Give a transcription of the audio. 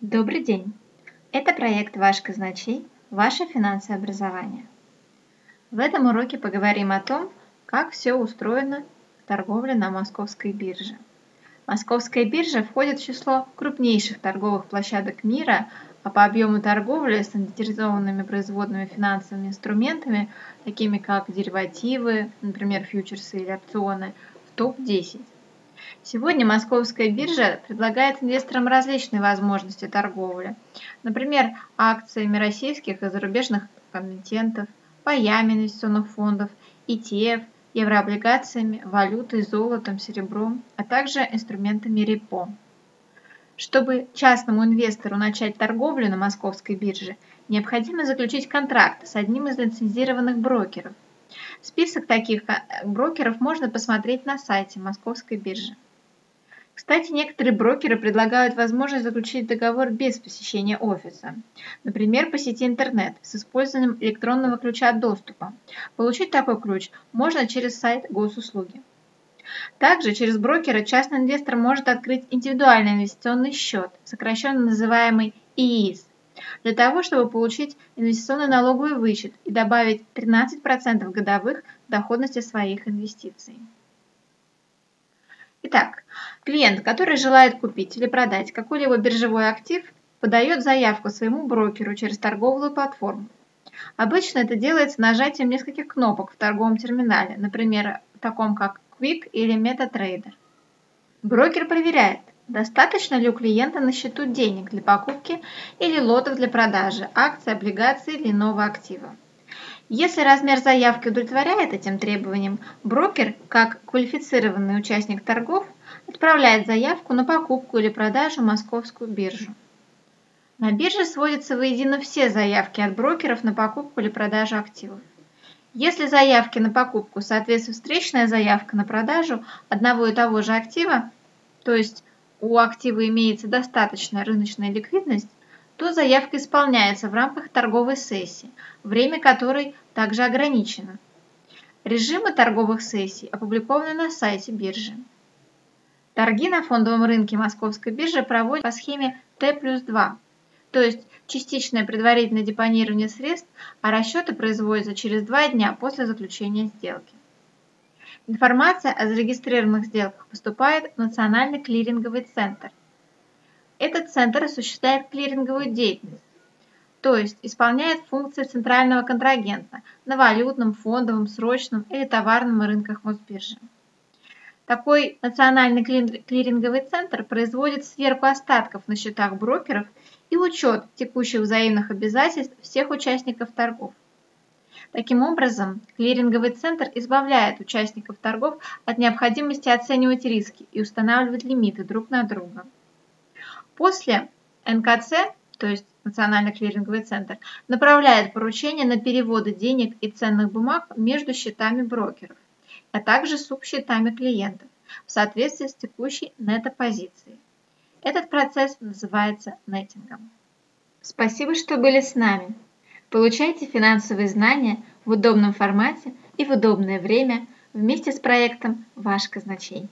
Добрый день! Это проект «Ваш казначей. Ваше финансовое образование». В этом уроке поговорим о том, как все устроено в торговле на московской бирже. Московская биржа входит в число крупнейших торговых площадок мира, а по объему торговли стандартизованными производными финансовыми инструментами, такими как деривативы, например, фьючерсы или опционы, в топ-10. Сегодня московская биржа предлагает инвесторам различные возможности торговли. Например, акциями российских и зарубежных комитентов, паями инвестиционных фондов, ETF, еврооблигациями, валютой, золотом, серебром, а также инструментами репо. Чтобы частному инвестору начать торговлю на московской бирже, необходимо заключить контракт с одним из лицензированных брокеров – Список таких э, брокеров можно посмотреть на сайте Московской биржи. Кстати, некоторые брокеры предлагают возможность заключить договор без посещения офиса. Например, по сети интернет с использованием электронного ключа доступа. Получить такой ключ можно через сайт госуслуги. Также через брокера частный инвестор может открыть индивидуальный инвестиционный счет, сокращенно называемый ИИС, для того, чтобы получить инвестиционный налоговый вычет и добавить 13% годовых доходности своих инвестиций. Итак, клиент, который желает купить или продать какой-либо биржевой актив, подает заявку своему брокеру через торговую платформу. Обычно это делается нажатием нескольких кнопок в торговом терминале, например, таком как Quick или MetaTrader. Брокер проверяет, Достаточно ли у клиента на счету денег для покупки или лотов для продажи акций, облигаций или иного актива? Если размер заявки удовлетворяет этим требованиям, брокер, как квалифицированный участник торгов, отправляет заявку на покупку или продажу московскую биржу. На бирже сводятся воедино все заявки от брокеров на покупку или продажу активов. Если заявки на покупку соответствует встречная заявка на продажу одного и того же актива, то есть у актива имеется достаточная рыночная ликвидность, то заявка исполняется в рамках торговой сессии, время которой также ограничено. Режимы торговых сессий опубликованы на сайте биржи. Торги на фондовом рынке Московской биржи проводят по схеме Т плюс 2, то есть частичное предварительное депонирование средств, а расчеты производятся через два дня после заключения сделки. Информация о зарегистрированных сделках поступает в Национальный клиринговый центр. Этот центр осуществляет клиринговую деятельность, то есть исполняет функции центрального контрагента на валютном, фондовом, срочном или товарном рынках Мосбиржи. Такой национальный клиринговый центр производит сверку остатков на счетах брокеров и учет текущих взаимных обязательств всех участников торгов. Таким образом, клиринговый центр избавляет участников торгов от необходимости оценивать риски и устанавливать лимиты друг на друга. После НКЦ, то есть Национальный клиринговый центр, направляет поручения на переводы денег и ценных бумаг между счетами брокеров, а также субсчетами клиентов в соответствии с текущей нетопозицией. Этот процесс называется неттингом. Спасибо, что были с нами. Получайте финансовые знания в удобном формате и в удобное время вместе с проектом «Ваш казначей».